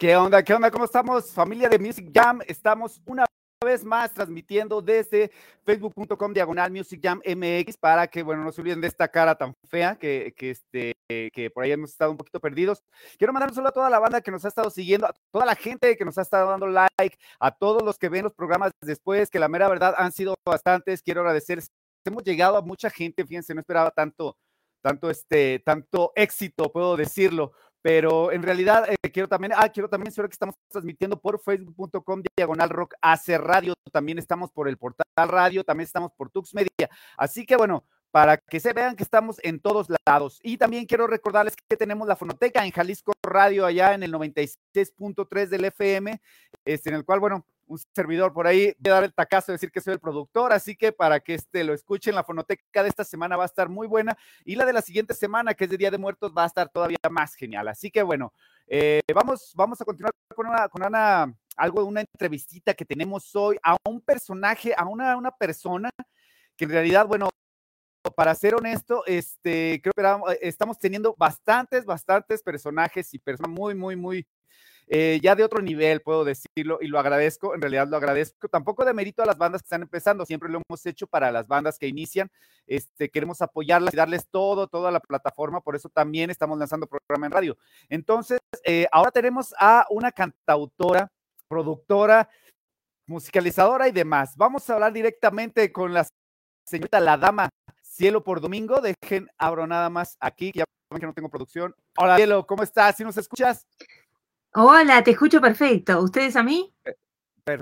¿Qué onda? ¿Qué onda? ¿Cómo estamos? Familia de Music Jam. Estamos una vez más transmitiendo desde facebook.com diagonal Music Jam MX para que, bueno, no se olviden de esta cara tan fea que, que, este, que por ahí hemos estado un poquito perdidos. Quiero mandar un saludo a toda la banda que nos ha estado siguiendo, a toda la gente que nos ha estado dando like, a todos los que ven los programas después, que la mera verdad han sido bastantes. Quiero agradecer. Hemos llegado a mucha gente, fíjense, no esperaba tanto, tanto, este, tanto éxito, puedo decirlo pero en realidad eh, quiero también, ah, quiero también decir que estamos transmitiendo por facebook.com diagonal rock AC Radio, también estamos por el portal radio, también estamos por Tux Media, así que bueno, para que se vean que estamos en todos lados. Y también quiero recordarles que tenemos la fonoteca en Jalisco Radio, allá en el 96.3 del FM, este, en el cual, bueno, un servidor por ahí de dar el tacazo de decir que soy el productor, así que para que este lo escuchen, la fonoteca de esta semana va a estar muy buena y la de la siguiente semana, que es de Día de Muertos, va a estar todavía más genial. Así que bueno, eh, vamos, vamos a continuar con una, con una, algo de una entrevistita que tenemos hoy a un personaje, a una, una persona que en realidad, bueno, para ser honesto, este, creo que estamos teniendo bastantes, bastantes personajes y personas muy, muy, muy eh, ya de otro nivel, puedo decirlo, y lo agradezco, en realidad lo agradezco. Tampoco de mérito a las bandas que están empezando, siempre lo hemos hecho para las bandas que inician. Este, queremos apoyarlas y darles todo, toda la plataforma, por eso también estamos lanzando programa en radio. Entonces, eh, ahora tenemos a una cantautora, productora, musicalizadora y demás. Vamos a hablar directamente con la señorita La Dama Cielo por Domingo. Dejen, abro nada más aquí, ya que no tengo producción. Hola, Cielo, ¿cómo estás? ¿Sí nos escuchas? Hola, te escucho perfecto. ¿Ustedes a mí?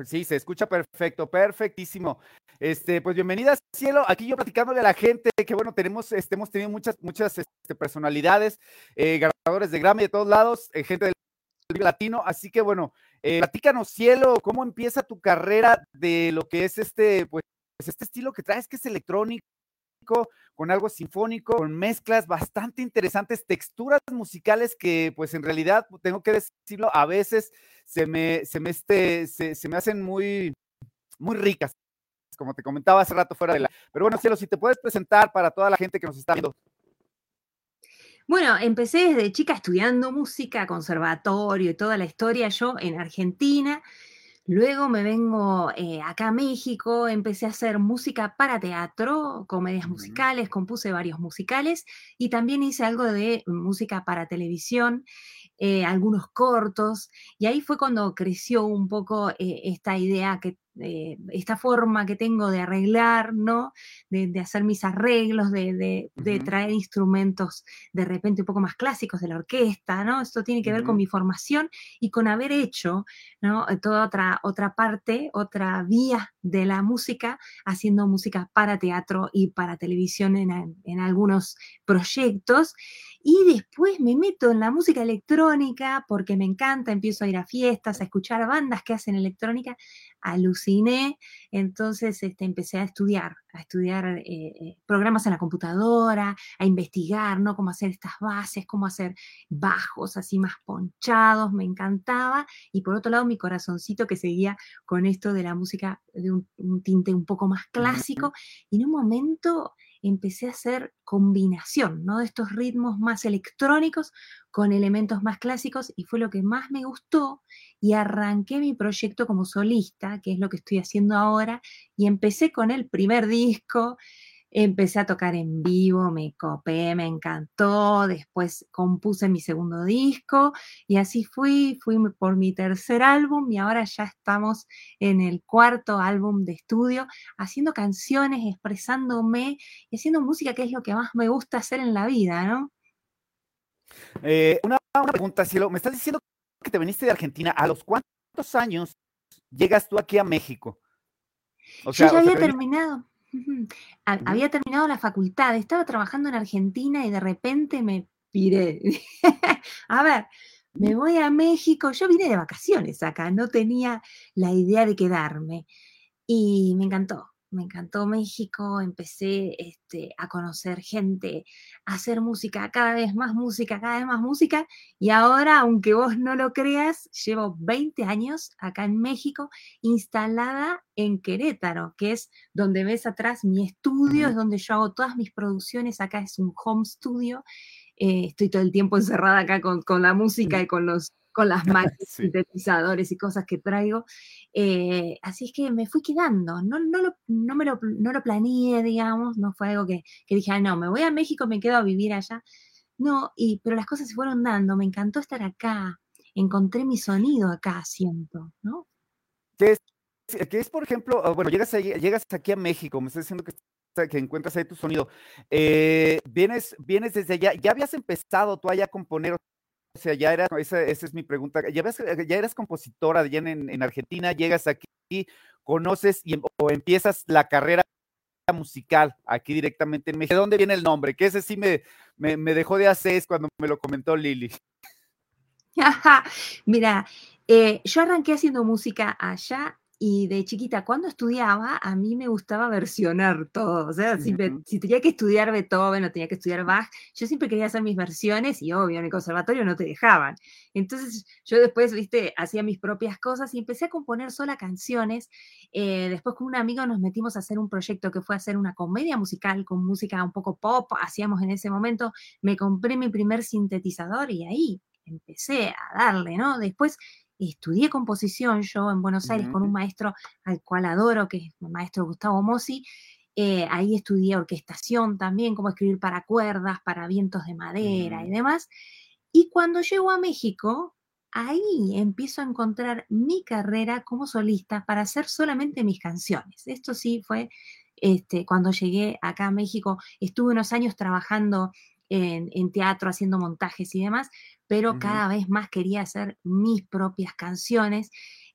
Sí, se escucha perfecto, perfectísimo. Este, pues bienvenida, cielo. Aquí yo platicándole a la gente que, bueno, tenemos, este, hemos tenido muchas, muchas este, personalidades, eh, ganadores de Grammy de todos lados, eh, gente del latino. Así que, bueno, eh, platícanos, cielo, cómo empieza tu carrera de lo que es este, pues, este estilo que traes, que es electrónico, con algo sinfónico, con mezclas bastante interesantes, texturas musicales que pues en realidad, tengo que decirlo, a veces se me, se me, este, hacen muy, muy ricas, como te comentaba hace rato fuera de la... Pero bueno, Cielo, si te puedes presentar para toda la gente que nos está viendo. Bueno, empecé desde chica estudiando música, conservatorio y toda la historia yo en Argentina. Luego me vengo eh, acá a México, empecé a hacer música para teatro, comedias musicales, compuse varios musicales y también hice algo de música para televisión, eh, algunos cortos, y ahí fue cuando creció un poco eh, esta idea que eh, esta forma que tengo de arreglar, ¿no? De, hacer mis arreglos, de, traer instrumentos de repente un poco más clásicos de la orquesta, ¿no? Esto tiene que ver con mi formación y con haber hecho, ¿no? Toda otra, otra parte, otra vía de la música, haciendo música para teatro y para televisión en, en algunos proyectos. Y después me meto en la música electrónica porque me encanta, empiezo a ir a fiestas, a escuchar bandas que hacen electrónica, entonces este, empecé a estudiar, a estudiar eh, eh, programas en la computadora, a investigar, ¿no? Cómo hacer estas bases, cómo hacer bajos así más ponchados, me encantaba. Y por otro lado, mi corazoncito que seguía con esto de la música de un, un tinte un poco más clásico. Y en un momento empecé a hacer combinación, ¿no? De estos ritmos más electrónicos con elementos más clásicos y fue lo que más me gustó y arranqué mi proyecto como solista, que es lo que estoy haciendo ahora, y empecé con el primer disco Empecé a tocar en vivo, me copé, me encantó, después compuse mi segundo disco y así fui, fui por mi tercer álbum y ahora ya estamos en el cuarto álbum de estudio, haciendo canciones, expresándome y haciendo música que es lo que más me gusta hacer en la vida, ¿no? Eh, una, pregunta, Cielo, me estás diciendo que te viniste de Argentina, ¿a los cuántos años llegas tú aquí a México? Yo ya había terminado. Había terminado la facultad, estaba trabajando en Argentina y de repente me piré. a ver, me voy a México, yo vine de vacaciones acá, no tenía la idea de quedarme y me encantó me encantó México, empecé este, a conocer gente, a hacer música, cada vez más música, cada vez más música, y ahora, aunque vos no lo creas, llevo 20 años acá en México, instalada en Querétaro, que es donde ves atrás mi estudio, es donde yo hago todas mis producciones, acá es un home studio, eh, estoy todo el tiempo encerrada acá con, con la música y con los con las máquinas, sintetizadores y cosas que traigo. Eh, así es que me fui quedando, no, no, lo, no me lo, no lo planeé, digamos, no fue algo que, que dije, no, me voy a México, me quedo a vivir allá. No, y, pero las cosas se fueron dando, me encantó estar acá, encontré mi sonido acá, siento, ¿no? ¿Qué es, es por ejemplo, ah, bueno, llegas, llegas aquí a México, me estás diciendo que que encuentras ahí tu sonido. Eh, vienes, vienes desde allá, ya habías empezado tú allá a componer, o sea, ya era, esa, esa es mi pregunta, ya, ya eras compositora allá en, en, Argentina, llegas aquí, conoces y, em, o empiezas la carrera musical aquí directamente en México. ¿De dónde viene el nombre? Que ese sí me, me, me dejó de hacer cuando me lo comentó Lili. Mira, eh, yo arranqué haciendo música allá y de chiquita, cuando estudiaba, a mí me gustaba versionar todo. O sea, si, si, tenía que estudiar Beethoven o tenía que estudiar Bach, yo siempre quería hacer mis versiones y obvio, en el conservatorio no te dejaban. Entonces, yo después, viste, hacía mis propias cosas y empecé a componer sola canciones. Eh, después, con un amigo nos metimos a hacer un proyecto que fue hacer una comedia musical con música un poco pop. Hacíamos en ese momento, me compré mi primer sintetizador y ahí empecé a darle, ¿no? Después estudié composición yo en Buenos Aires con un maestro al cual adoro, que es el maestro Gustavo Mossi. Eh, ahí estudié orquestación también, cómo escribir para cuerdas, para vientos de madera y demás. Y cuando llego a México, ahí empiezo a encontrar mi carrera como solista para hacer solamente mis canciones. Esto sí fue este, cuando llegué acá a México. Estuve unos años trabajando en, en teatro, haciendo montajes y demás, pero cada vez más quería hacer mis propias canciones.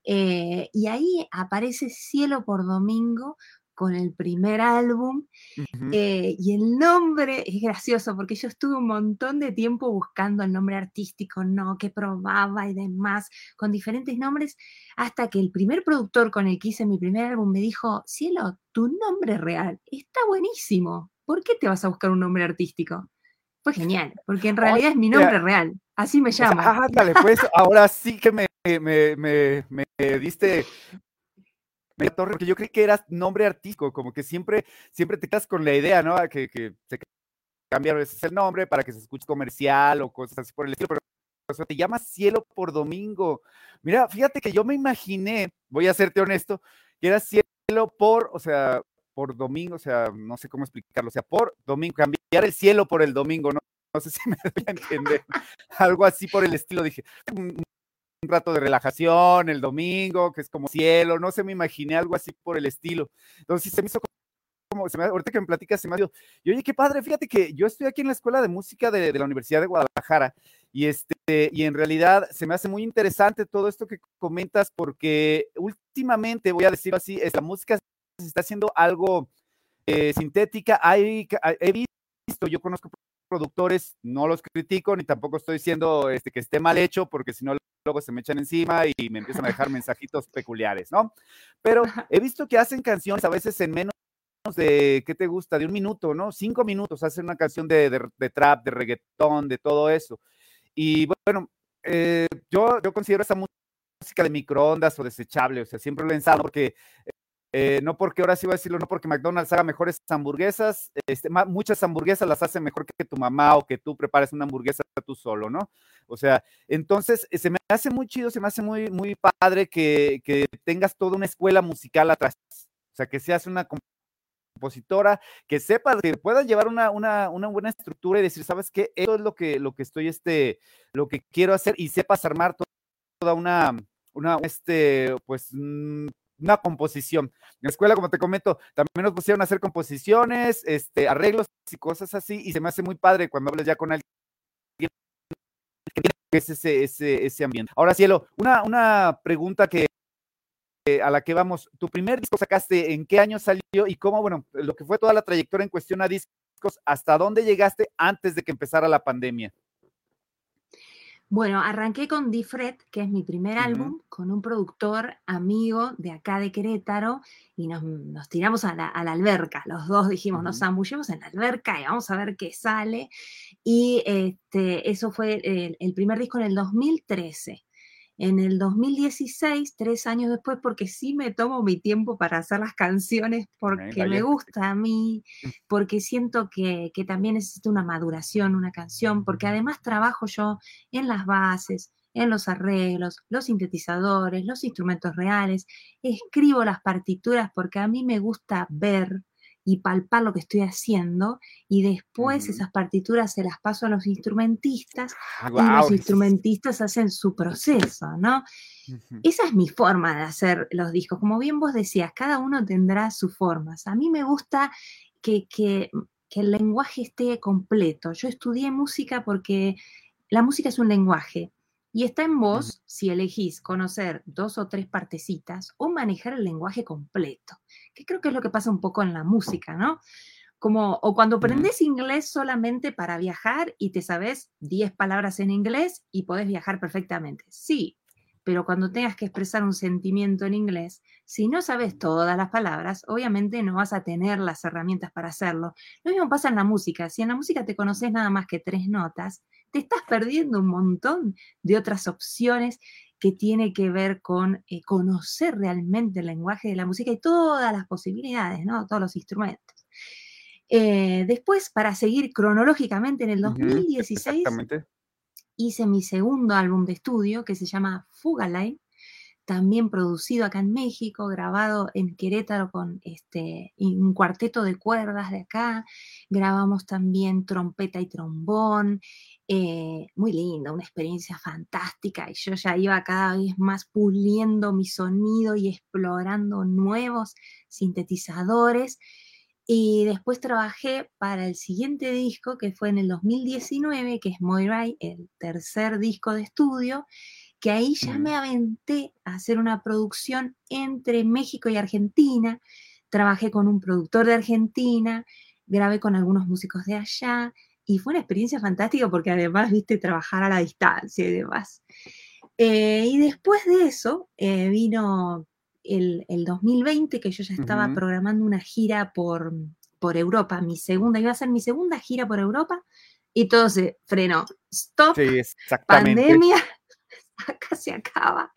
Eh, y ahí aparece Cielo por Domingo con el primer álbum. Eh, y el nombre es gracioso porque yo estuve un montón de tiempo buscando el nombre artístico, no, que probaba y demás, con diferentes nombres, hasta que el primer productor con el que hice mi primer álbum me dijo, Cielo, tu nombre real está buenísimo. ¿Por qué te vas a buscar un nombre artístico? Fue genial, porque en realidad es mi nombre real. Así me llamo. Ah, dale, pues ahora sí que me, me, me, me diste porque yo creí que eras nombre artístico, como que siempre, siempre te quedas con la idea, ¿no? Que, que se cambia a veces el nombre para que se escuche comercial o cosas así por el estilo, pero o sea, te llamas Cielo por Domingo. Mira, fíjate que yo me imaginé, voy a serte honesto, que era cielo por, o sea, por domingo, o sea, no sé cómo explicarlo, o sea, por domingo, cambiar el cielo por el domingo, no, no sé si me voy a entender, algo así por el estilo, dije, un, rato de relajación el domingo, que es como cielo, no sé, me imaginé algo así por el estilo, entonces se me hizo como, se me, ahorita que me platicas, se me dio, y oye, qué padre, fíjate que yo estoy aquí en la Escuela de Música de, la Universidad de Guadalajara, y este, y en realidad se me hace muy interesante todo esto que comentas, porque últimamente, voy a decirlo así, es la música se está haciendo algo eh, sintética. Hay, he visto, yo conozco productores, no los critico, ni tampoco estoy diciendo este, que esté mal hecho, porque si no, luego se me echan encima y me empiezan a dejar mensajitos peculiares, ¿no? Pero he visto que hacen canciones a veces en menos de, ¿qué te gusta? De un minuto, ¿no? Cinco minutos, hacen una canción de, de, trap, de reggaetón, de todo eso. Y bueno, eh, yo, yo considero esa música de microondas o desechable, o sea, siempre lo he pensado porque eh, no porque ahora sí voy a decirlo, no porque McDonald's haga mejores hamburguesas, este, muchas hamburguesas las hace mejor que tu mamá o que tú prepares una hamburguesa tú solo, ¿no? O sea, entonces eh, se me hace muy chido, se me hace muy, muy padre que, que tengas toda una escuela musical atrás, o sea, que seas una compositora, que sepa, que puedan llevar una, una, una, buena estructura y decir, ¿sabes qué? Eso es lo que, lo que estoy, este, lo que quiero hacer y sepas armar toda una, una, este, pues, mm, una composición. En la escuela, como te comento, también nos pusieron a hacer composiciones, este, arreglos y cosas así, y se me hace muy padre cuando hablas ya con alguien que es ese, ese, ese ambiente. Ahora, Cielo, una, una pregunta que a la que vamos. Tu primer disco sacaste, ¿en qué año salió y cómo, bueno, lo que fue toda la trayectoria en cuestión a discos, hasta dónde llegaste antes de que empezara la pandemia? Bueno, arranqué con Difred, que es mi primer álbum, con un productor amigo de acá de Querétaro, y nos, tiramos a la, alberca. Los dos dijimos, nos zambullemos en la alberca y vamos a ver qué sale. Y este, eso fue el, el primer disco en el 2013 en el 2016, tres años después, porque sí me tomo mi tiempo para hacer las canciones, porque me gusta a mí, mm. porque siento que, que, también necesito una maduración, una canción, porque además trabajo yo en las bases, en los arreglos, los sintetizadores, los instrumentos reales, escribo las partituras porque a mí me gusta ver y palpar lo que estoy haciendo y después esas partituras se las paso a los instrumentistas ah, y los instrumentistas hacen su proceso, ¿no? Esa es mi forma de hacer los discos. Como bien vos decías, cada uno tendrá sus formas. A mí me gusta que, que, que el lenguaje esté completo. Yo estudié música porque la música es un lenguaje y está en vos si elegís conocer dos o tres partecitas o manejar el lenguaje completo, que creo que es lo que pasa un poco en la música, ¿no? Como, o cuando aprendes inglés solamente para viajar y te sabes 10 palabras en inglés y podés viajar perfectamente. Sí, pero cuando tengas que expresar un sentimiento en inglés, si no sabes todas las palabras, obviamente no vas a tener las herramientas para hacerlo. Lo mismo pasa en la música. Si en la música te conoces nada más que tres notas, te estás perdiendo un montón de otras opciones que tiene que ver con eh, conocer realmente el lenguaje de la música y todas las posibilidades, ¿no? Todos los instrumentos. Eh, después, para seguir cronológicamente, en el 2016 hice mi segundo álbum de estudio que se llama Fugaline, también producido acá en México, grabado en Querétaro con este, un cuarteto de cuerdas de acá. Grabamos también trompeta y trombón. Eh, muy linda, una experiencia fantástica. Y yo ya iba cada vez más puliendo mi sonido y explorando nuevos sintetizadores. Y después trabajé para el siguiente disco, que fue en el 2019, que es Moirai, el tercer disco de estudio, que ahí ya me aventé a hacer una producción entre México y Argentina. Trabajé con un productor de Argentina, grabé con algunos músicos de allá y fue una experiencia fantástica porque además, viste, trabajar a la distancia y demás. Eh, y después de eso eh, vino el, 2020, que yo ya estaba programando una gira por, por Europa, mi segunda, iba a ser mi segunda gira por Europa, y todo se frenó. Stop, pandemia, acá se acaba.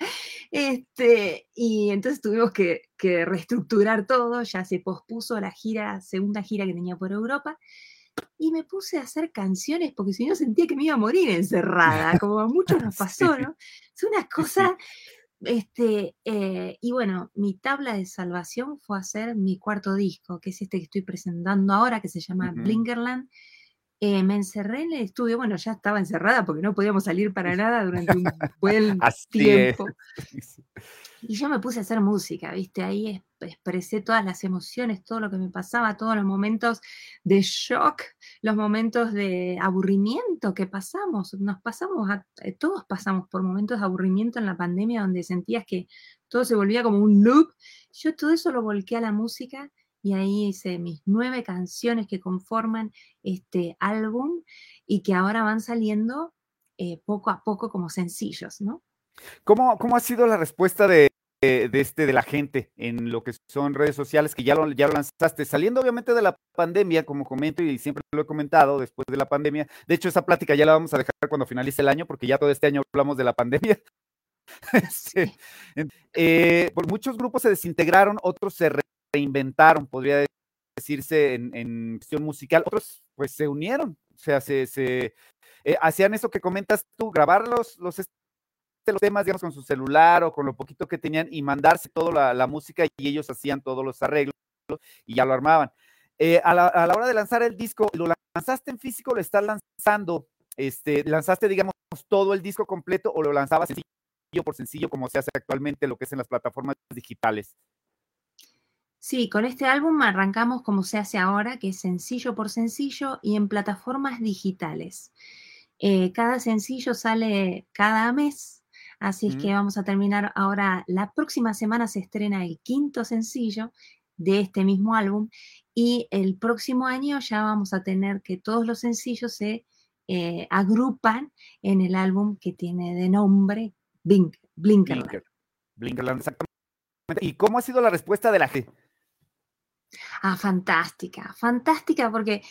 Este, y entonces tuvimos que, que, reestructurar todo, ya se pospuso la gira, segunda gira que tenía por Europa, y me puse a hacer canciones porque si no sentía que me iba a morir encerrada, como a muchos nos pasó, ¿no? Es una cosa este, eh, y bueno, mi tabla de salvación fue hacer mi cuarto disco, que es este que estoy presentando ahora, que se llama Blinkerland. Eh, me encerré en el estudio, bueno, ya estaba encerrada porque no podíamos salir para nada durante un buen tiempo. Y yo me puse a hacer música, ¿viste? Ahí expresé todas las emociones, todo lo que me pasaba, todos los momentos de shock, los momentos de aburrimiento que pasamos. Nos pasamos, eh, todos pasamos por momentos de aburrimiento en la pandemia donde sentías que todo se volvía como un loop. Yo todo eso lo volqué a la música y ahí hice mis nueve canciones que conforman este álbum y que ahora van saliendo eh, poco a poco como sencillos, ¿no? ¿Cómo, ¿Cómo, ha sido la respuesta de, de, este, de la gente en lo que son redes sociales, que ya lo, ya lo lanzaste, saliendo obviamente de la pandemia, como comento y siempre lo he comentado, después de la pandemia, de hecho esa plática ya la vamos a dejar cuando finalice el año, porque ya todo este año hablamos de la pandemia. Eh, por muchos grupos se desintegraron, otros se reinventaron, podría decirse en, en cuestión musical, otros pues se unieron, o sea, se, se eh, hacían eso que comentas tú, grabar los, los los temas, digamos, con su celular o con lo poquito que tenían y mandarse toda la, música y ellos hacían todos los arreglos y ya lo armaban. Eh, a, la, hora de lanzar el disco, ¿lo lanzaste en físico lo estás lanzando? Este, ¿Lanzaste, digamos, todo el disco completo o lo lanzabas sencillo por sencillo como se hace actualmente lo que es en las plataformas digitales? Sí, con este álbum arrancamos como se hace ahora, que es sencillo por sencillo y en plataformas digitales. Eh, cada sencillo sale cada mes Así es que vamos a terminar ahora, la próxima semana se estrena el quinto sencillo de este mismo álbum y el próximo año ya vamos a tener que todos los sencillos se eh, agrupan en el álbum que tiene de nombre Blink, Blinkerland. Blinkerland, exactamente. ¿Y cómo ha sido la respuesta de la gente? Ah, fantástica, fantástica porque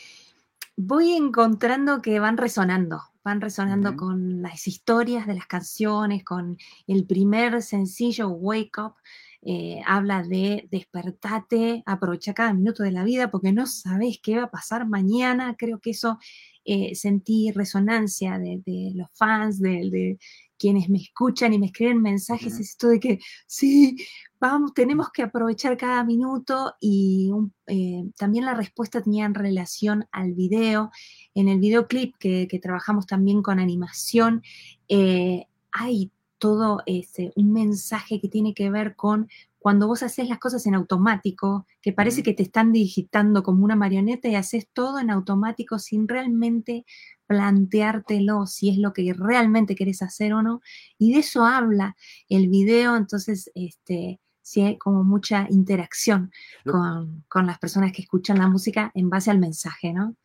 voy encontrando que van resonando, van resonando con las historias de las canciones, con el primer sencillo, Wake Up, eh, habla de despertate, aprovecha cada minuto de la vida porque no sabes qué va a pasar mañana. Creo que eso eh, sentí resonancia de, los fans, de, quienes me escuchan y me escriben mensajes, es esto de que sí, vamos, tenemos que aprovechar cada minuto y eh, también la respuesta tenía en relación al video. En el videoclip que, que trabajamos también con animación, eh, hay todo ese, un mensaje que tiene que ver con cuando vos haces las cosas en automático, que parece que te están digitando como una marioneta y haces todo en automático sin realmente planteártelo si es lo que realmente querés hacer o no. Y de eso habla el video, entonces, este, sí hay como mucha interacción con, las personas que escuchan la música en base al mensaje, ¿no?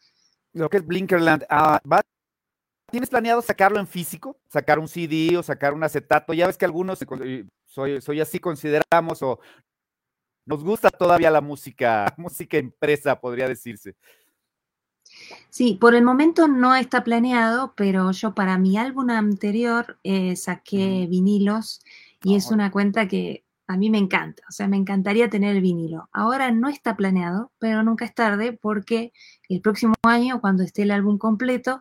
Lo que es Blinkerland, ah, ¿tienes planeado sacarlo en físico? ¿Sacar un CD o sacar un acetato? Ya ves que algunos soy, soy así, consideramos o nos gusta todavía la música, música impresa, podría decirse. Sí, por el momento no está planeado, pero yo para mi álbum anterior eh, saqué vinilos y es una cuenta que a mí me encanta, o sea, me encantaría tener el vinilo. Ahora no está planeado, pero nunca es tarde porque el próximo año, cuando esté el álbum completo,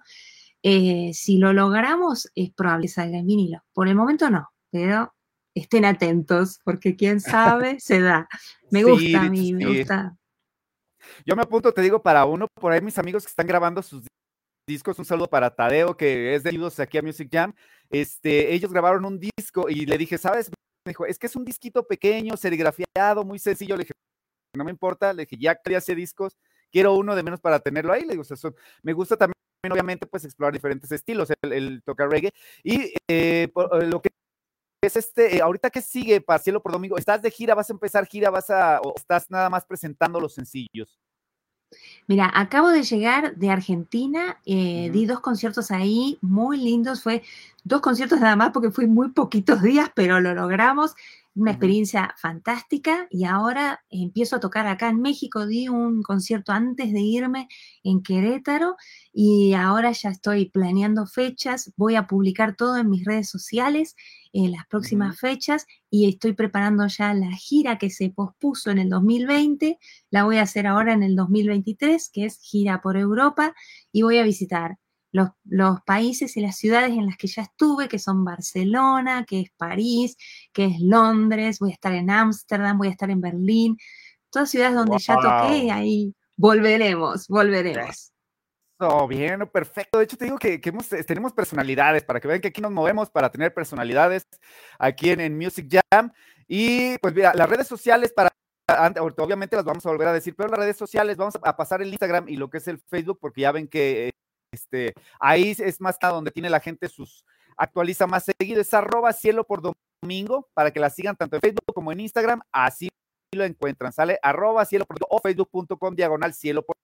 eh, si lo logramos, es probable que salga en vinilo. Por el momento no, pero estén atentos, porque quién sabe, se da. Me gusta a mí, me gusta. Yo me apunto, te digo, para uno, por ahí mis amigos que están grabando sus discos, un saludo para Tadeo, que es de ellos aquí a Music Jam. Este, ellos grabaron un disco y le dije, ¿sabes? Me dijo, es que es un disquito pequeño, serigrafiado, muy sencillo. Le dije, no me importa, le dije, ya que hace discos, quiero uno de menos para tenerlo ahí. Le digo, me gusta también, obviamente, pues explorar diferentes estilos, el, tocar reggae. Y eh, eh, lo que es este, eh, ahorita que sigue para Cielo por Domingo, ¿estás de gira? ¿Vas a empezar gira? ¿Vas a, o estás nada más presentando los sencillos? Mira, acabo de llegar de Argentina, eh, di dos conciertos ahí muy lindos, fue dos conciertos nada más porque fui muy poquitos días, pero lo logramos una experiencia fantástica y ahora empiezo a tocar acá en México. Di un concierto antes de irme en Querétaro y ahora ya estoy planeando fechas. Voy a publicar todo en mis redes sociales en las próximas fechas y estoy preparando ya la gira que se pospuso en el 2020. La voy a hacer ahora en el 2023, que es gira por Europa y voy a visitar los, países y las ciudades en las que ya estuve, que son Barcelona, que es París, que es Londres, voy a estar en Ámsterdam, voy a estar en Berlín, todas ciudades donde ya toqué ahí volveremos, volveremos. Oh, bien, perfecto. De hecho, te digo que, tenemos personalidades, para que vean que aquí nos movemos para tener personalidades aquí en, Music Jam. Y pues mira, las redes sociales para obviamente las vamos a volver a decir, pero las redes sociales vamos a pasar el Instagram y lo que es el Facebook, porque ya ven que este, ahí es más donde tiene la gente sus, actualiza más seguido, es arroba cielo por domingo, para que la sigan tanto en Facebook como en Instagram, así lo encuentran, sale arroba cielo por o facebook.com diagonal cielo por,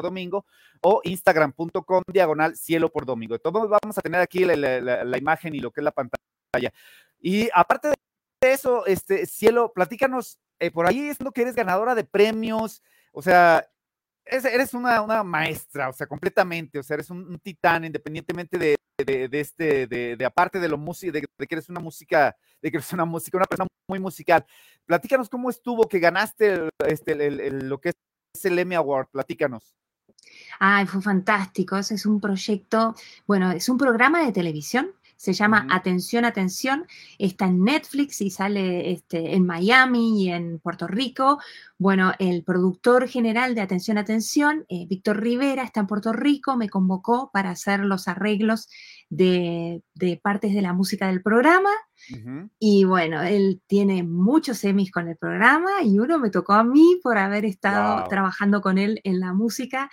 domingo o instagram.com diagonal cielo por domingo. Todos vamos a tener aquí la, imagen y lo que es la pantalla. Y aparte de eso, este cielo, platícanos, eh, por ahí es lo que eres ganadora de premios, o sea, eres una, maestra, o sea, completamente, o sea, eres un, titán, independientemente de, este, de, aparte de lo música, de, que eres una música, de que eres una música, una persona muy musical. Platícanos cómo estuvo que ganaste este, lo que es el Emmy Award, platícanos. Ay, fue fantástico, es un proyecto, bueno, es un programa de televisión se llama Atención, Atención, está en Netflix y sale este, en Miami y en Puerto Rico. Bueno, el productor general de Atención, Atención, eh, Víctor Rivera, está en Puerto Rico, me convocó para hacer los arreglos de, partes de la música del programa. Y bueno, él tiene muchos semis con el programa y uno me tocó a mí por haber estado trabajando con él en la música.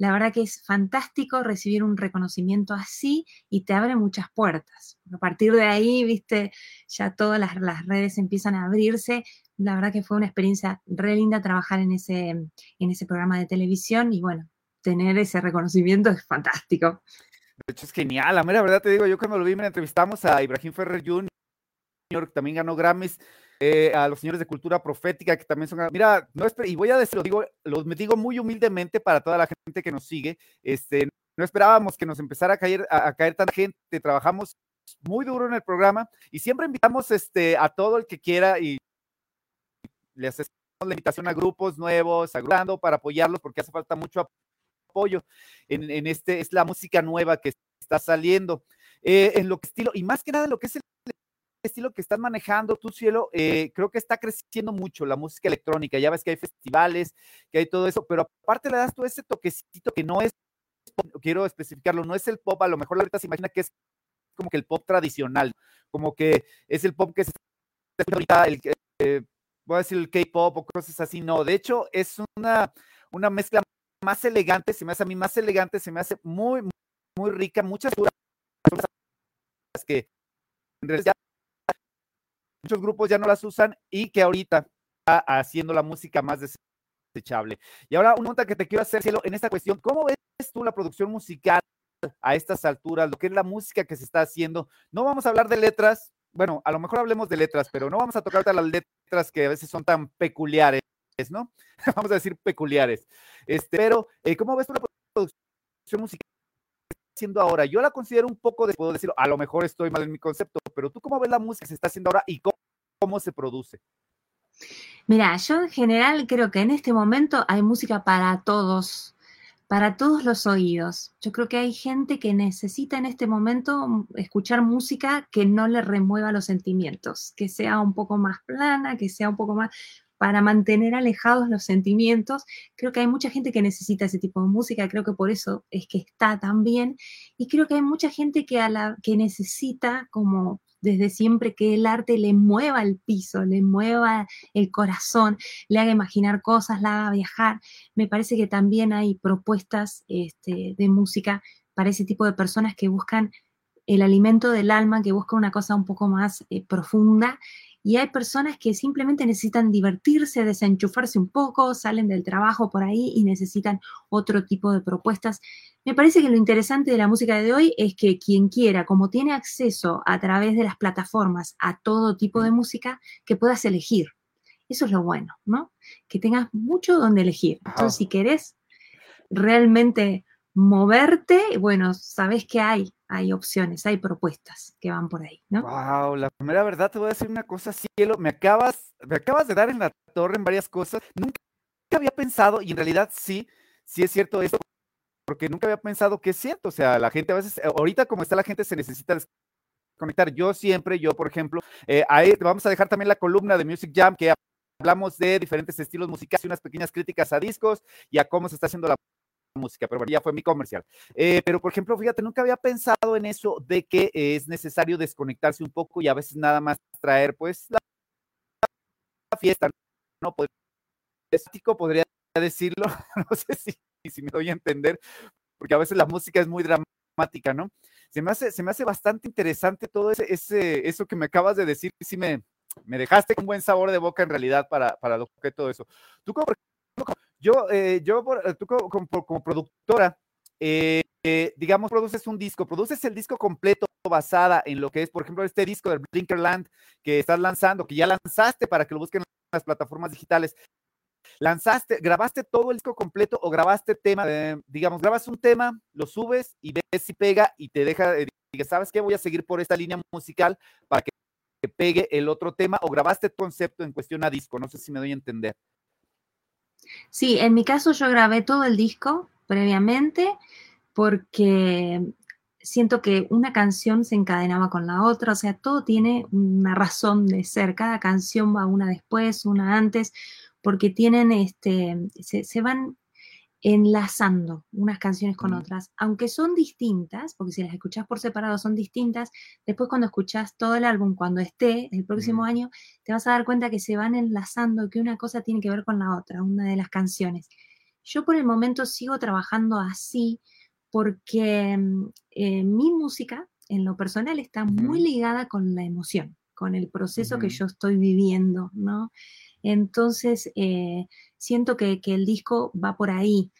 La verdad que es fantástico recibir un reconocimiento así y te abre muchas puertas. A partir de ahí, viste, ya todas las, redes empiezan a abrirse. La verdad que fue una experiencia re linda trabajar en ese, en ese programa de televisión y bueno, tener ese reconocimiento es fantástico. De hecho, es genial. La mera verdad te digo, yo cuando lo vi, me entrevistamos a Ibrahim Ferrer Jr., que también ganó Grammys. Eh, a los señores de cultura profética que también son, mira, no y voy a decirlo, digo, los digo muy humildemente para toda la gente que nos sigue, este, no esperábamos que nos empezara a caer, a, caer tanta gente, trabajamos muy duro en el programa y siempre invitamos este, a todo el que quiera y le hacemos la invitación a grupos nuevos, agrupando para apoyarlos porque hace falta mucho apoyo en, en este, es la música nueva que está saliendo. eh, en lo que estilo, y más que nada en lo que es el estilo que estás manejando, tu cielo, eh, creo que está creciendo mucho la música electrónica. Ya ves que hay festivales, que hay todo eso, pero aparte le das tú ese toquecito que no es, quiero especificarlo, no es el pop, a lo mejor ahorita se imagina que es como que el pop tradicional, como que es el pop que se ahorita, el, eh, voy a decir el K-pop o cosas así, no, de hecho es una, una mezcla más elegante, se me hace a mí más elegante, se me hace muy, muy, rica, muchas que en realidad muchos grupos ya no las usan y que ahorita está haciendo la música más desechable. Y ahora una pregunta que te quiero hacer, Cielo, en esta cuestión, ¿cómo ves tú la producción musical a estas alturas, lo que es la música que se está haciendo? No vamos a hablar de letras, bueno, a lo mejor hablemos de letras, pero no vamos a tocar las letras que a veces son tan peculiares, ¿no? vamos a decir peculiares. Este, pero, eh, ¿cómo ves tú la producción musical haciendo ahora? Yo la considero un poco, de, puedo decirlo, a lo mejor estoy mal en mi concepto, pero tú cómo ves la música que se está haciendo ahora y cómo, se produce? Mira, yo en general creo que en este momento hay música para todos, para todos los oídos. Yo creo que hay gente que necesita en este momento escuchar música que no le remueva los sentimientos, que sea un poco más plana, que sea un poco más para mantener alejados los sentimientos. Creo que hay mucha gente que necesita ese tipo de música, creo que por eso es que está tan bien. Y creo que hay mucha gente que, a que necesita como desde siempre que el arte le mueva el piso, le mueva el corazón, le haga imaginar cosas, la haga viajar. Me parece que también hay propuestas este, de música para ese tipo de personas que buscan el alimento del alma, que buscan una cosa un poco más eh, profunda y hay personas que simplemente necesitan divertirse, desenchufarse un poco, salen del trabajo por ahí y necesitan otro tipo de propuestas. Me parece que lo interesante de la música de hoy es que quien quiera, como tiene acceso a través de las plataformas a todo tipo de música, que puedas elegir. Eso es lo bueno, ¿no? Que tengas mucho donde elegir. Entonces, si querés realmente moverte, bueno, sabes que hay, hay opciones, hay propuestas que van por ahí, ¿no? Wow, la primera verdad te voy a decir una cosa, cielo, me acabas, me acabas de dar en la torre en varias cosas. Nunca había pensado, y en realidad sí, sí es cierto esto, porque nunca había pensado que es cierto. O sea, la gente a veces, ahorita como está la gente, se necesita conectar. Yo siempre, yo, por ejemplo, eh, ahí vamos a dejar también la columna de Music Jam que hablamos de diferentes estilos musicales y unas pequeñas críticas a discos y a cómo se está haciendo la música, pero ya fue mi comercial. Eh, pero, por ejemplo, fíjate, nunca había pensado en eso de que es necesario desconectarse un poco y a veces nada más traer, pues, la, fiesta, ¿no? Podría decirlo, no sé si, si me doy a entender, porque a veces la música es muy dramática, ¿no? Se me hace, se me hace bastante interesante todo ese, ese, eso que me acabas de decir, sí me, me dejaste con buen sabor de boca en realidad para, para lo que todo eso. Tú como, yo, eh, yo eh, tú como, productora, eh, digamos, produces un disco, produces el disco completo basada en lo que es, por ejemplo, este disco del Blinkerland que estás lanzando, que ya lanzaste para que lo busquen en las plataformas digitales. ¿Lanzaste, grabaste todo el disco completo o grabaste tema? digamos, grabas un tema, lo subes y ves si pega y te deja, diga, ¿sabes qué? Voy a seguir por esta línea musical para que pegue el otro tema o grabaste concepto en cuestión a disco. No sé si me doy a entender. Sí, en mi caso yo grabé todo el disco previamente porque siento que una canción se encadenaba con la otra, o sea, todo tiene una razón de ser, cada canción va una después, una antes, porque tienen, este, se van enlazando unas canciones con otras, aunque son distintas, porque si las escuchas por separado son distintas, después cuando escuchas todo el álbum, cuando esté el próximo año, te vas a dar cuenta que se van enlazando, que una cosa tiene que ver con la otra, una de las canciones. Yo por el momento sigo trabajando así porque mm, eh, mi música, en lo personal, está muy ligada con la emoción, con el proceso que yo estoy viviendo, ¿no? Entonces, eh, siento que, el disco va por ahí.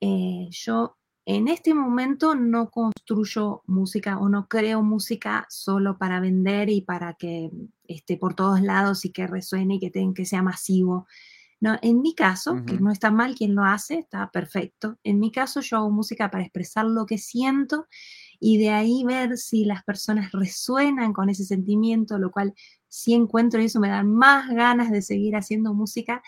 Eh, yo en este momento no construyo música o no creo música solo para vender y para que esté por todos lados y que resuene y que, que sea masivo. No, en mi caso, que no está mal quien lo hace, está perfecto. En mi caso, yo hago música para expresar lo que siento y de ahí ver si las personas resuenan con ese sentimiento, lo cual sí encuentro y eso me da más ganas de seguir haciendo música.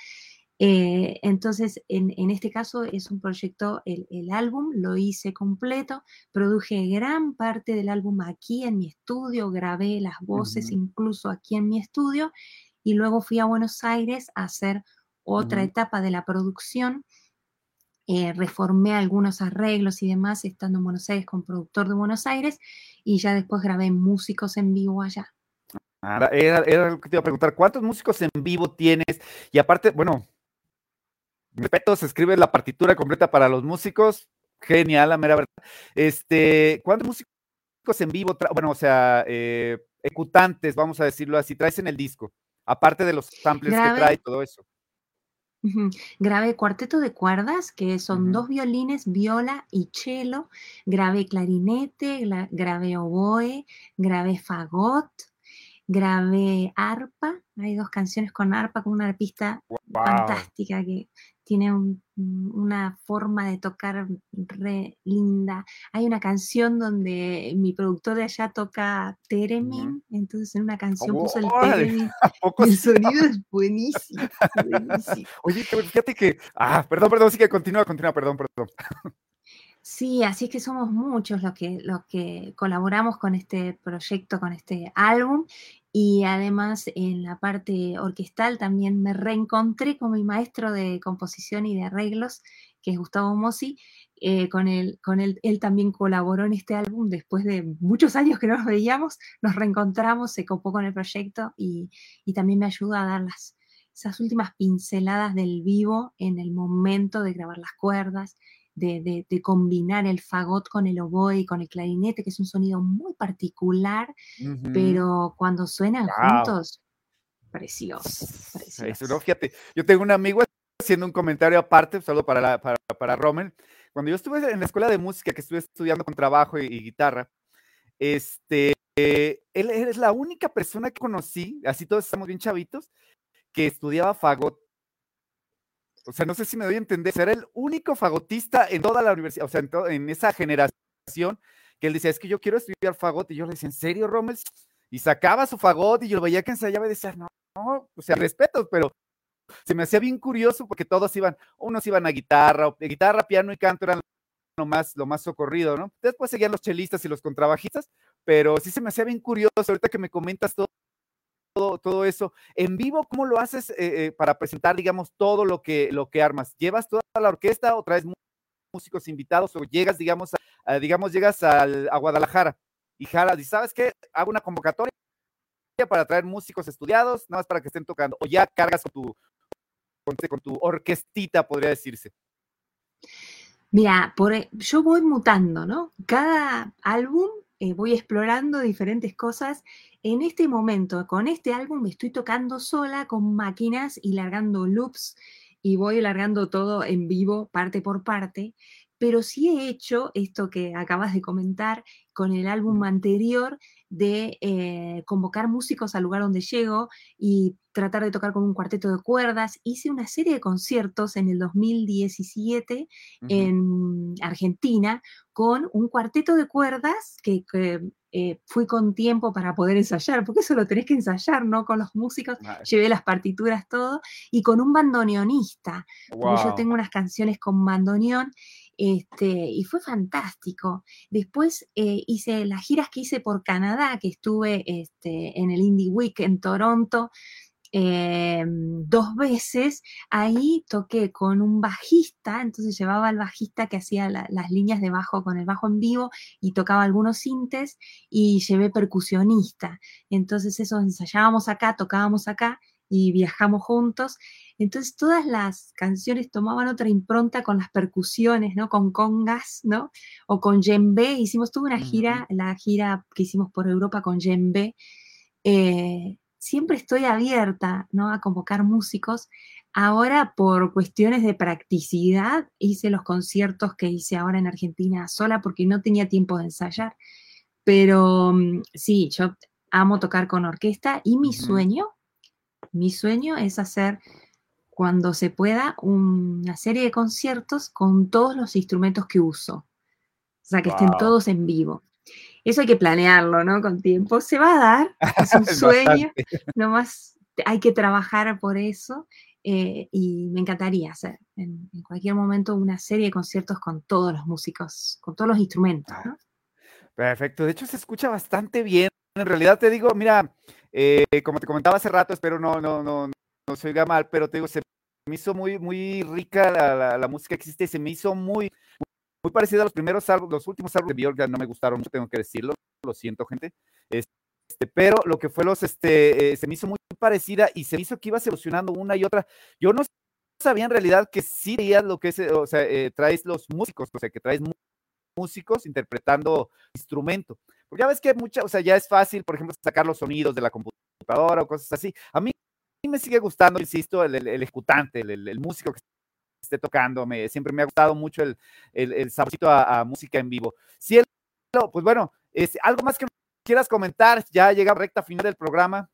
Eh, entonces, en, este caso es un proyecto, el, álbum lo hice completo, produje gran parte del álbum aquí en mi estudio, grabé las voces incluso aquí en mi estudio y luego fui a Buenos Aires a hacer otra etapa de la producción. Eh, reformé algunos arreglos y demás estando en Buenos Aires con productor de Buenos Aires y ya después grabé músicos en vivo allá. Era, era, lo que te iba a preguntar, ¿cuántos músicos en vivo tienes? Y aparte, bueno, respeto, se escribe la partitura completa para los músicos, genial, la mera verdad. Este, ¿cuántos músicos en vivo, bueno, o sea, eh, ejecutantes, vamos a decirlo así, traes en el disco? Aparte de los samples que trae y todo eso. Grabé cuarteto de cuerdas, que son dos violines, viola y cello. Grabé clarinete, grabé oboe, grabé fagot, grabé arpa. Hay dos canciones con arpa, con una arpista fantástica que tiene una forma de tocar re linda. Hay una canción donde mi productor de allá toca Teremin, entonces en una canción puso el Teremin. El sonido es buenísimo, Oye, fíjate que, ah, perdón, perdón, sí que continúa, continúa, perdón, perdón. Sí, así es que somos muchos los que, los que colaboramos con este proyecto, con este álbum, y además en la parte orquestal también me reencontré con mi maestro de composición y de arreglos, que es Gustavo Mossi. Eh, con, él, con él, él también colaboró en este álbum después de muchos años que no nos veíamos, nos reencontramos, se copó con el proyecto y, y también me ayuda a dar las, esas últimas pinceladas del vivo en el momento de grabar las cuerdas de, combinar el fagot con el oboe y con el clarinete, que es un sonido muy particular, pero cuando suenan juntos, precioso. Eso, fíjate, yo tengo un amigo haciendo un comentario aparte, solo para, para, para Rommel. Cuando yo estuve en la escuela de música, que estuve estudiando con trabajo y, guitarra, este, él, él, es la única persona que conocí, así todos estamos bien chavitos, que estudiaba fagot o sea, no sé si me doy a entender. Era el único fagotista en toda la universidad, o sea, en, esa generación, que él decía, es que yo quiero estudiar fagot. Y yo le decía, ¿en serio, Rommel? Y sacaba su fagot y yo veía que ensayaba y decía, no, no, o sea, respeto, pero se me hacía bien curioso porque todos iban, unos iban a guitarra, guitarra, piano y canto eran lo más, lo más socorrido, ¿no? Después seguían los chelistas y los contrabajistas, pero sí se me hacía bien curioso ahorita que me comentas todo todo, eso. En vivo, ¿cómo lo haces eh, eh, para presentar, digamos, todo lo que, lo que armas? ¿Llevas toda la orquesta o traes músicos invitados o llegas, digamos, a, digamos, llegas a Guadalajara y jalas y sabes qué, hago una convocatoria para traer músicos estudiados, nada más para que estén tocando, o ya cargas con tu, con, tu orquestita, podría decirse. Mira, por, e, yo voy mutando, ¿no? Cada álbum eh, voy explorando diferentes cosas. En este momento, con este álbum, me estoy tocando sola con máquinas y largando loops y voy largando todo en vivo, parte por parte. Pero sí he hecho esto que acabas de comentar con el álbum anterior de eh, convocar músicos al lugar donde llego y tratar de tocar con un cuarteto de cuerdas. Hice una serie de conciertos en el 2017 en Argentina con un cuarteto de cuerdas que, eh, fui con tiempo para poder ensayar, porque eso lo tenés que ensayar, ¿no? Con los músicos, llevé las partituras, todo, y con un bandoneonista, porque yo tengo unas canciones con bandoneón este, y fue fantástico. Después eh, hice las giras que hice por Canadá, que estuve este, en el Indie Week en Toronto. Eh, dos veces, ahí toqué con un bajista, entonces llevaba al bajista que hacía las líneas de bajo con el bajo en vivo y tocaba algunos sintes y llevé percusionista. Entonces eso ensayábamos acá, tocábamos acá y viajamos juntos. Entonces todas las canciones tomaban otra impronta con las percusiones, ¿no? Con congas, ¿no? O con djembe. Hicimos toda una gira, la gira que hicimos por Europa con djembe. Eh, siempre estoy abierta, ¿no? A convocar músicos. Ahora, por cuestiones de practicidad, hice los conciertos que hice ahora en Argentina sola porque no tenía tiempo de ensayar. Pero mm, sí, yo amo tocar con orquesta y mi sueño mi sueño es hacer, cuando se pueda, una serie de conciertos con todos los instrumentos que uso. O sea, que estén todos en vivo. Eso hay que planearlo, ¿no? Con tiempo. Se va a dar, es un sueño, nomás hay que trabajar por eso. eh, y me encantaría hacer en, cualquier momento una serie de conciertos con todos los músicos, con todos los instrumentos. Ah, perfecto, de hecho se escucha bastante bien. En realidad te digo, mira, eh, como te comentaba hace rato, espero no, no, no, no se oiga mal, pero te digo, se me hizo muy, muy rica la, la, música que existe, se me hizo muy, muy parecida a los primeros álbumes, los últimos álbumes de Björk no me gustaron mucho, tengo que decirlo, lo siento, gente. Este, pero lo que fue los, este, eh, se me hizo muy parecida y se me hizo que iba evolucionando una y otra. Yo no sabía en realidad que sí veías lo que es, o sea, eh, traes los músicos, o sea, que traes músicos interpretando instrumento. Porque ya ves que mucha, o sea, ya es fácil, por ejemplo, sacar los sonidos de la computadora o cosas así. A mí me sigue gustando, insisto, el, ejecutante, el, músico que esté tocando. Me, siempre me ha gustado mucho el, el, saborcito a, música en vivo. Cielo, pues bueno, es, algo más que quieras comentar, ya llega recta final del programa.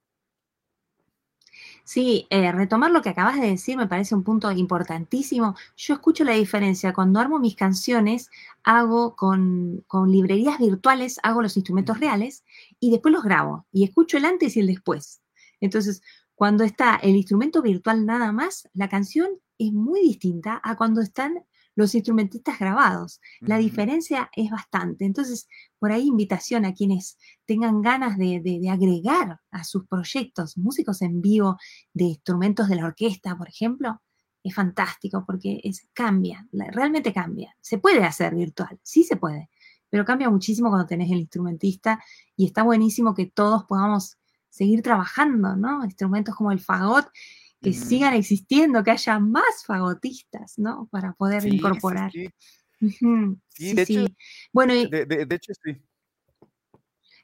Sí, eh, retomar lo que acabas de decir me parece un punto importantísimo. Yo escucho la diferencia. Cuando armo mis canciones, hago con, con, librerías virtuales, hago los instrumentos reales y después los grabo y escucho el antes y el después. Entonces, cuando está el instrumento virtual nada más, la canción es muy distinta a cuando están los instrumentistas grabados. La diferencia es bastante. Entonces, por ahí invitación a quienes tengan ganas de, agregar a sus proyectos músicos en vivo de instrumentos de la orquesta, por ejemplo, es fantástico porque es, cambia, realmente cambia. Se puede hacer virtual, sí se puede, pero cambia muchísimo cuando tenés el instrumentista y está buenísimo que todos podamos seguir trabajando, ¿no? Instrumentos como el fagot que sigan existiendo, que haya más fagotistas, ¿no? Para poder incorporar. Sí, sí. de, Hecho, bueno, de, hecho sí.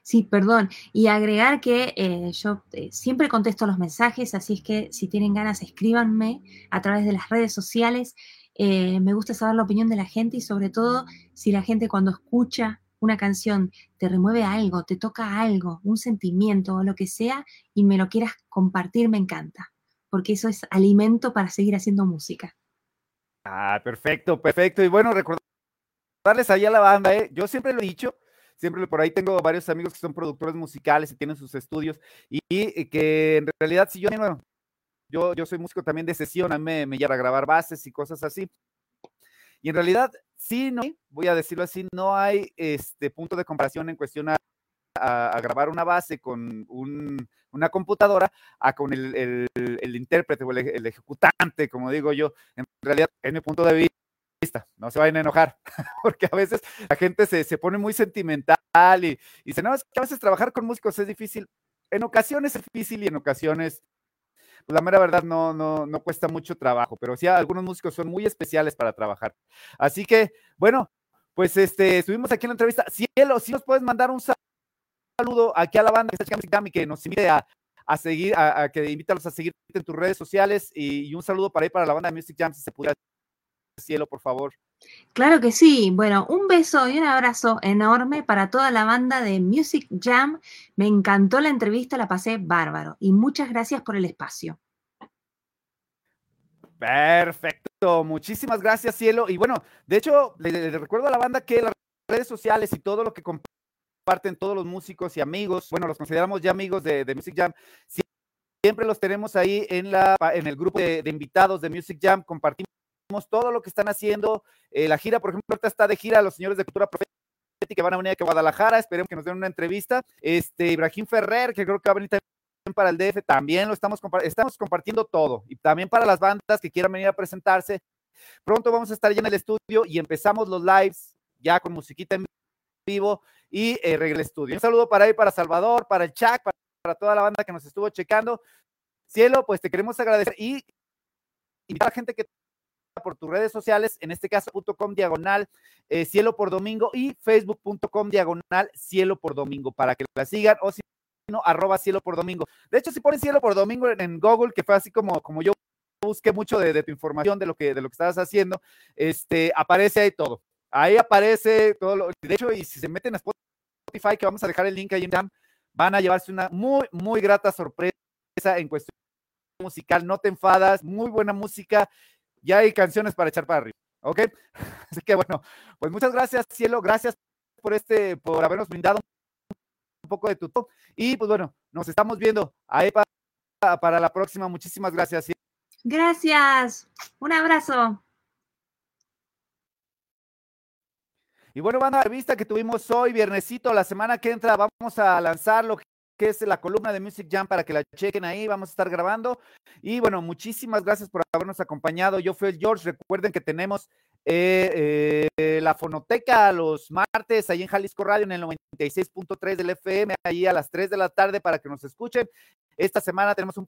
Sí, perdón. Y agregar que eh, yo eh, siempre contesto los mensajes, así es que si tienen ganas, escríbanme a través de las redes sociales. Eh, me gusta saber la opinión de la gente y sobre todo si la gente cuando escucha una canción te remueve algo, te toca algo, un sentimiento o lo que sea y me lo quieras compartir, me encanta porque eso es alimento para seguir haciendo música. Ah, perfecto, perfecto. Y bueno, recordarles ahí a la banda, ¿eh? yo siempre lo he dicho, siempre por ahí tengo varios amigos que son productores musicales y tienen sus estudios y, que en realidad si yo, yo, yo soy músico también de sesión, a mí me, me a grabar bases y cosas así. Y en realidad, sí, no, voy a decirlo así, no hay este punto de comparación en cuestión a grabar una base con una computadora a con el, intérprete o el, ejecutante, como digo yo. En realidad, en mi punto de vista, no se vayan a enojar, porque a veces la gente se, pone muy sentimental y, dice, no, es que a veces trabajar con músicos es difícil. En ocasiones es difícil y en ocasiones la mera verdad no, no, no cuesta mucho trabajo, pero sí algunos músicos son muy especiales para trabajar. Así que, bueno, pues este, estuvimos aquí en la entrevista. Cielo, si nos puedes mandar un saludo aquí a la banda que y que nos invite a, seguir, a, que invítalos a seguirte en tus redes sociales y, un saludo para ahí para la banda de Music Jam, si se pudiera cielo, por favor. Claro que sí. Bueno, un beso y un abrazo enorme para toda la banda de Music Jam. Me encantó la entrevista, la pasé bárbaro. Y muchas gracias por el espacio. Perfecto. Muchísimas gracias, cielo. Y bueno, de hecho, le, recuerdo a la banda que las redes sociales y todo lo que comparten todos los músicos y amigos, bueno, los consideramos ya amigos de, Music Jam, siempre los tenemos ahí en, la, en el grupo de, invitados de Music Jam, compartimos todo lo que están haciendo, eh, la gira, por ejemplo, ahorita está de gira los señores de Cultura Profética que van a venir a Guadalajara, esperemos que nos den una entrevista, este, Ibrahim Ferrer, que creo que va a venir también para el DF, también lo estamos, estamos compartiendo todo, y también para las bandas que quieran venir a presentarse, pronto vamos a estar ya en el estudio y empezamos los lives ya con musiquita en vivo y eh, el estudio. Un saludo para ahí, para Salvador, para el chat, para, toda la banda que nos estuvo checando. Cielo, pues te queremos agradecer y invitar a la gente que por tus redes sociales, en este caso .com diagonal eh, cielo por domingo y facebook.com diagonal cielo por domingo para que la sigan o si no, arroba cielo por domingo. De hecho, si ponen cielo por domingo en, Google, que fue así como, como yo busqué mucho de, de, tu información, de lo que, de lo que estabas haciendo, este, aparece ahí todo. Ahí aparece todo lo, de hecho, y si se meten a Spotify, que vamos a dejar el link ahí en Jam, van a llevarse una muy, muy grata sorpresa en cuestión musical, no te enfadas, muy buena música, ya hay canciones para echar para arriba, ¿ok? Así que bueno, pues muchas gracias, cielo, gracias por este, por habernos brindado un poco de tu y pues bueno, nos estamos viendo ahí para, para la próxima, muchísimas gracias. Gracias. Un abrazo. Y bueno, van a la revista que tuvimos hoy, viernesito, la semana que entra, vamos a lanzar lo que es la columna de Music Jam para que la chequen ahí, vamos a estar grabando. Y bueno, muchísimas gracias por habernos acompañado. Yo fui el George, recuerden que tenemos eh, eh, la fonoteca los martes ahí en Jalisco Radio en el 96.3 del FM, ahí a las 3 de la tarde para que nos escuchen. Esta semana tenemos un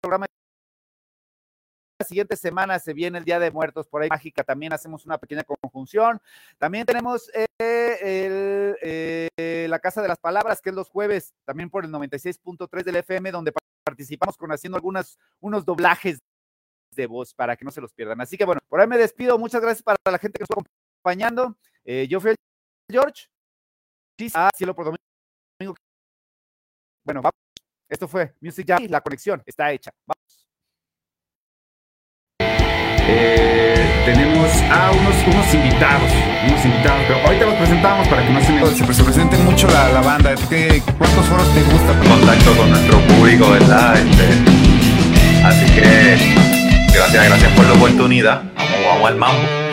programa la siguiente semana se viene el Día de Muertos, por ahí mágica, también hacemos una pequeña conjunción. También tenemos eh, eh, la Casa de las Palabras, que es los jueves, también por el 96.3 del FM, donde participamos con haciendo algunas, unos doblajes de voz para que no se los pierdan. Así que bueno, por ahí me despido. Muchas gracias para la gente que nos está acompañando. Eh, yo fui el George. Ah, cielo por domingo. Bueno, vamos. Esto fue Music Jam. La conexión está hecha. Tenemos a unos, unos invitados, unos invitados, pero ahorita los presentamos para que no se, me... se, se presente mucho la, la banda. ¿Qué, ¿Cuántos foros te gusta? Contacto con nuestro público, ¿verdad? Este, así que gracias, gracias por la oportunidad. Vamos, vamos al mambo.